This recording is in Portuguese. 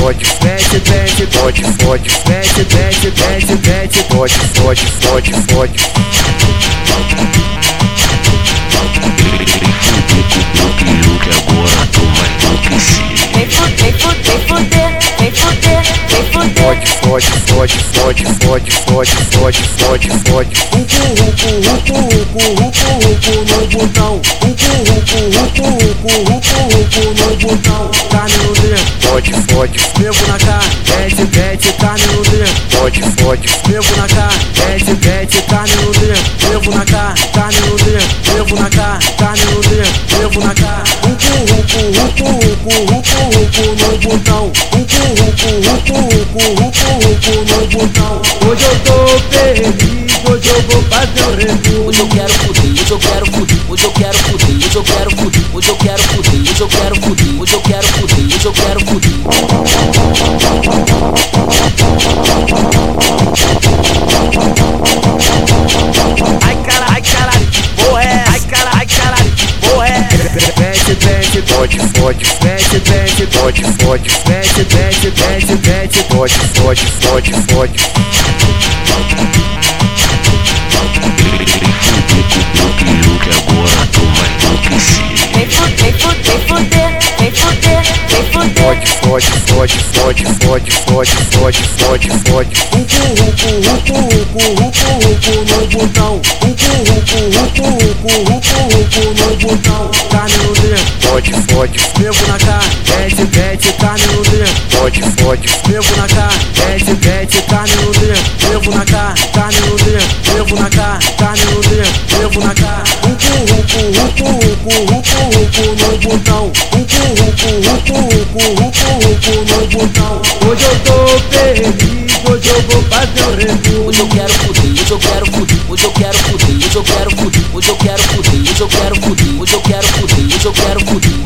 хочешь, дайте, дайте, хочешь, хочешь, дайте, дайте, дайте, дайте, хочешь, хочешь, хочешь, хочешь. Fode, fode, fode, fode, fode, fode, fode, fode, fode. Rucu, rucu, rucu, rucu, rucu, rucu no botão. Rucu, rucu, rucu, rucu, rucu, rucu no botão. Carne no dedo, Fode, fode, mesmo na carne. Mete, mete, carne no dedo, fode, fode, mesmo na carne. Mete, mete, carne no dedo, mesmo na carne. Carne no dedo, mesmo na carne. Rucu, rucu, rucu no botão. Rucu, rucu, rucu, rucu, rucu, rucu no botão. Hoje eu tô feliz, hoje eu vou fazer o review. Hoje eu quero fuder, hoje eu quero fuder, hoje eu quero fuder, hoje eu quero fuder, hoje eu quero fuder, hoje eu quero fuder, hoje eu quero fuder, hoje eu quero fuder. Fode, fode, mete, mete, fode, fode, mete, mete, mete, mete, fode, fode, fode, fode. que agora tu vai enlouquecer. Vem fuder, vem fuder, vem fuder, vem fuder. Fode, fode, fode, fode, fode, fode, fode, fode, fode. Rucu, rucu, rucu, rucu, rucu, rucu no botão. Rucu, rucu, rucu, rucu, rucu, rucu no botão. Carne no dedo, Fode, fode, mesmo na carne. Mete, mete, carne no dedo, fode, fode, mesmo na carne. Mete, mete, carne no dedo, mesmo na carne. Carne no dedo, mesmo na carne. Hoje eu tô feliz, hoje eu vou fazer o review. Hoje eu quero fuder, hoje eu quero fuder, hoje eu quero fuder, hoje eu quero fuder, hoje eu quero fuder, hoje eu quero fuder, hoje eu quero fuder, hoje eu quero fuder.